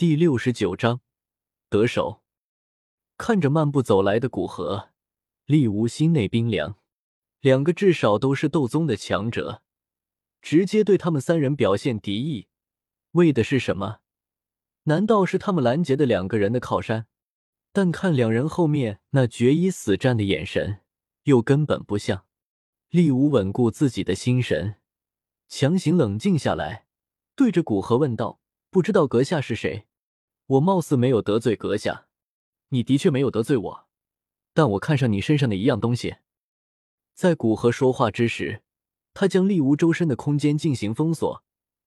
第六十九章得手。看着漫步走来的古河，厉无心内冰凉。两个至少都是斗宗的强者，直接对他们三人表现敌意，为的是什么？难道是他们拦截的两个人的靠山？但看两人后面那决一死战的眼神，又根本不像。厉无稳固自己的心神，强行冷静下来，对着古河问道：“不知道阁下是谁？我貌似没有得罪阁下，你的确没有得罪我，但我看上你身上的一样东西。”在古河说话之时，他将厉无周身的空间进行封锁。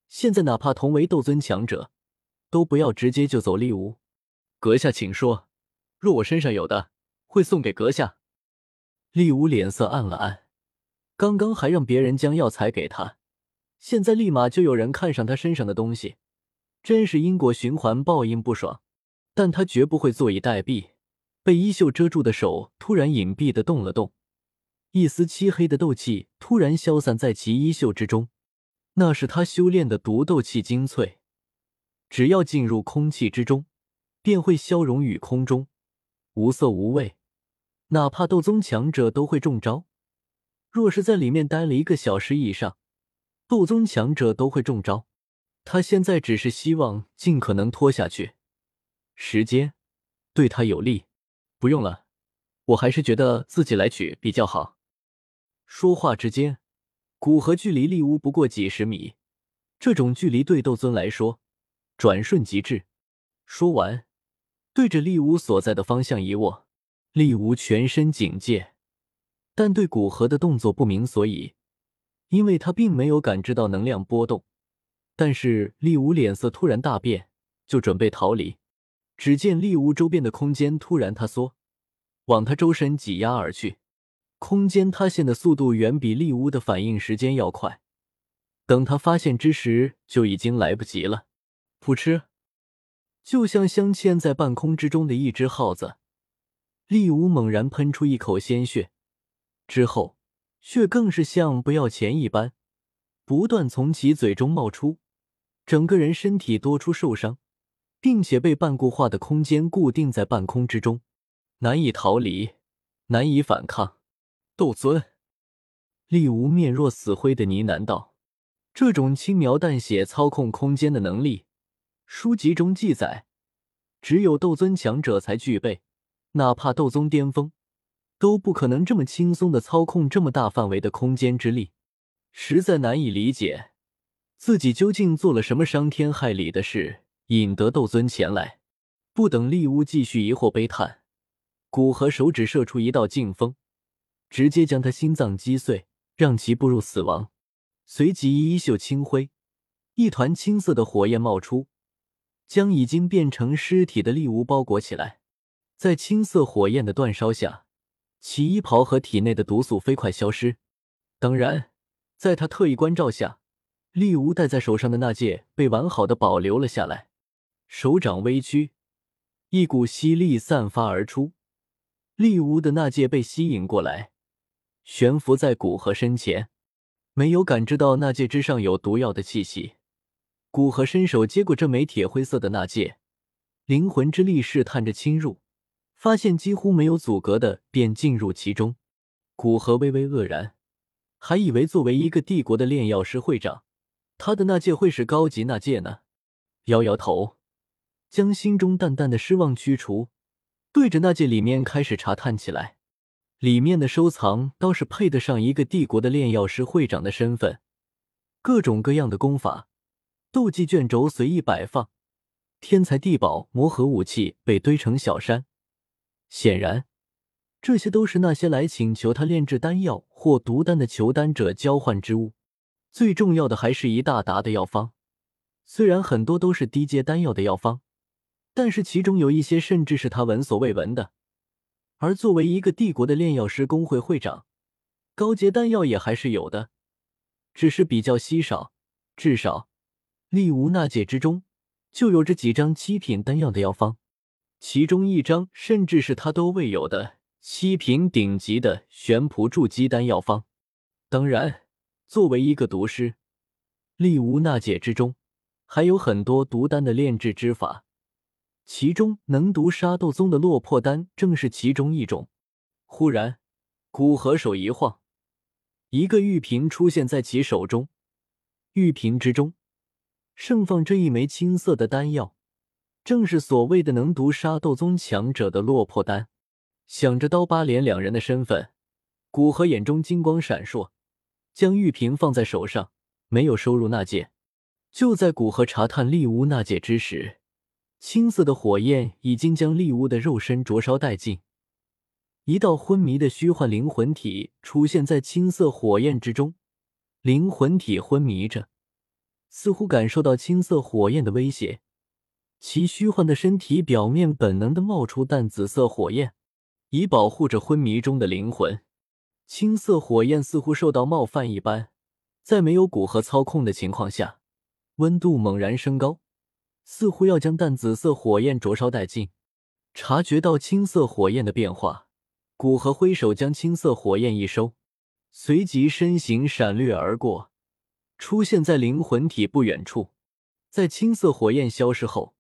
现在哪怕同为斗尊强者，都不要直接就走厉无。阁下请说，若我身上有的，会送给阁下。厉无脸色暗了暗，刚刚还让别人将药材给他，现在立马就有人看上他身上的东西，真是因果循环，报应不爽。但他绝不会坐以待毙。被衣袖遮住的手突然隐蔽的动了动。一丝漆黑的斗气突然消散在其衣袖之中，那是他修炼的毒斗气精粹。只要进入空气之中，便会消融于空中，无色无味，哪怕斗宗强者都会中招。若是在里面待了一个小时以上，斗宗强者都会中招。他现在只是希望尽可能拖下去，时间对他有利。不用了，我还是觉得自己来取比较好。说话之间，古河距离立乌不过几十米，这种距离对斗尊来说，转瞬即至。说完，对着立乌所在的方向一握，立乌全身警戒，但对古河的动作不明所以，因为他并没有感知到能量波动。但是厉乌脸色突然大变，就准备逃离。只见厉乌周边的空间突然塌缩，往他周身挤压而去。空间塌陷的速度远比丽乌的反应时间要快，等他发现之时，就已经来不及了。噗嗤，就像镶嵌在半空之中的一只耗子，丽乌猛然喷出一口鲜血，之后血更是像不要钱一般，不断从其嘴中冒出，整个人身体多处受伤，并且被半固化的空间固定在半空之中，难以逃离，难以反抗。斗尊，厉无面若死灰的呢喃道：“这种轻描淡写操控空间的能力，书籍中记载，只有斗尊强者才具备，哪怕斗宗巅峰，都不可能这么轻松的操控这么大范围的空间之力，实在难以理解自己究竟做了什么伤天害理的事，引得斗尊前来。”不等利乌继续疑惑悲叹，古河手指射出一道劲风。直接将他心脏击碎，让其步入死亡。随即衣袖轻挥，一团青色的火焰冒出，将已经变成尸体的利乌包裹起来。在青色火焰的煅烧下，其衣袍和体内的毒素飞快消失。当然，在他特意关照下，厉无戴在手上的那戒被完好的保留了下来。手掌微屈，一股吸力散发而出，厉无的那戒被吸引过来。悬浮在古河身前，没有感知到那戒之上有毒药的气息。古河伸手接过这枚铁灰色的那戒，灵魂之力试探着侵入，发现几乎没有阻隔的便进入其中。古河微微愕然，还以为作为一个帝国的炼药师会长，他的那戒会是高级那戒呢。摇摇头，将心中淡淡的失望驱除，对着那戒里面开始查探起来。里面的收藏倒是配得上一个帝国的炼药师会长的身份，各种各样的功法、斗技卷轴随意摆放，天才地宝、魔核武器被堆成小山。显然，这些都是那些来请求他炼制丹药或毒丹的求丹者交换之物。最重要的还是一大沓的药方，虽然很多都是低阶丹药的药方，但是其中有一些甚至是他闻所未闻的。而作为一个帝国的炼药师工会会长，高阶丹药也还是有的，只是比较稀少。至少，厉无那界之中就有着几张七品丹药的药方，其中一张甚至是他都未有的七品顶级的玄仆筑基丹药方。当然，作为一个毒师，力无那解之中还有很多毒丹的炼制之法，其中能毒杀斗宗的落魄丹正是其中一种。忽然，古河手一晃，一个玉瓶出现在其手中，玉瓶之中盛放着一枚青色的丹药，正是所谓的能毒杀斗宗强者的落魄丹。想着刀疤脸两人的身份，古河眼中金光闪烁，将玉瓶放在手上，没有收入纳戒。就在古河查探丽乌纳戒之时，青色的火焰已经将丽乌的肉身灼烧殆尽，一道昏迷的虚幻灵魂体出现在青色火焰之中。灵魂体昏迷着，似乎感受到青色火焰的威胁，其虚幻的身体表面本能的冒出淡紫色火焰，以保护着昏迷中的灵魂。青色火焰似乎受到冒犯一般，在没有古河操控的情况下。温度猛然升高，似乎要将淡紫色火焰灼烧殆尽。察觉到青色火焰的变化，古河挥手将青色火焰一收，随即身形闪掠而过，出现在灵魂体不远处。在青色火焰消失后，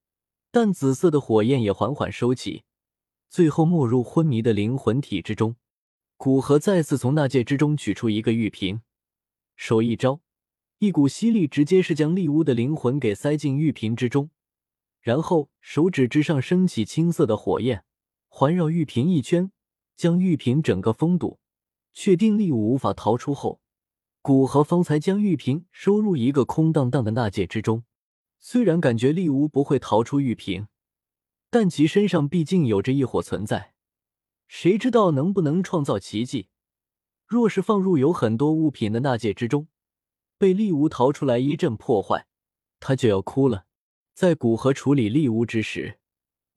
淡紫色的火焰也缓缓收起，最后没入昏迷的灵魂体之中。古河再次从纳戒之中取出一个玉瓶，手一招。一股吸力直接是将丽乌的灵魂给塞进玉瓶之中，然后手指之上升起青色的火焰，环绕玉瓶一圈，将玉瓶整个封堵。确定丽乌无法逃出后，古河方才将玉瓶收入一个空荡荡的纳戒之中。虽然感觉丽乌不会逃出玉瓶，但其身上毕竟有着异火存在，谁知道能不能创造奇迹？若是放入有很多物品的纳戒之中，被丽乌逃出来一阵破坏，他就要哭了。在古河处理丽乌之时，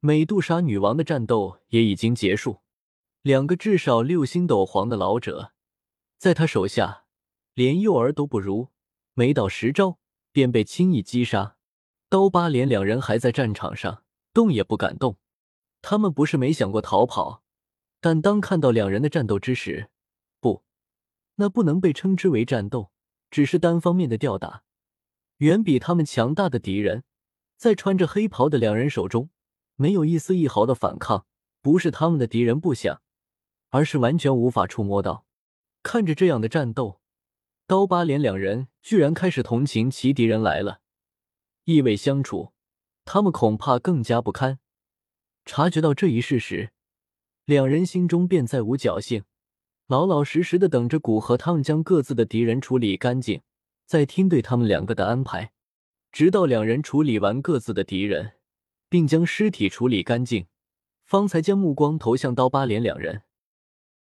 美杜莎女王的战斗也已经结束。两个至少六星斗皇的老者，在他手下连幼儿都不如，没到十招便被轻易击杀。刀疤脸两人还在战场上，动也不敢动。他们不是没想过逃跑，但当看到两人的战斗之时，不，那不能被称之为战斗。只是单方面的吊打，远比他们强大的敌人，在穿着黑袍的两人手中，没有一丝一毫的反抗。不是他们的敌人不想，而是完全无法触摸到。看着这样的战斗，刀疤脸两人居然开始同情其敌人来了。意味相处，他们恐怕更加不堪。察觉到这一事实，两人心中便再无侥幸。老老实实的等着古河他们将各自的敌人处理干净，再听对他们两个的安排，直到两人处理完各自的敌人，并将尸体处理干净，方才将目光投向刀疤脸两人。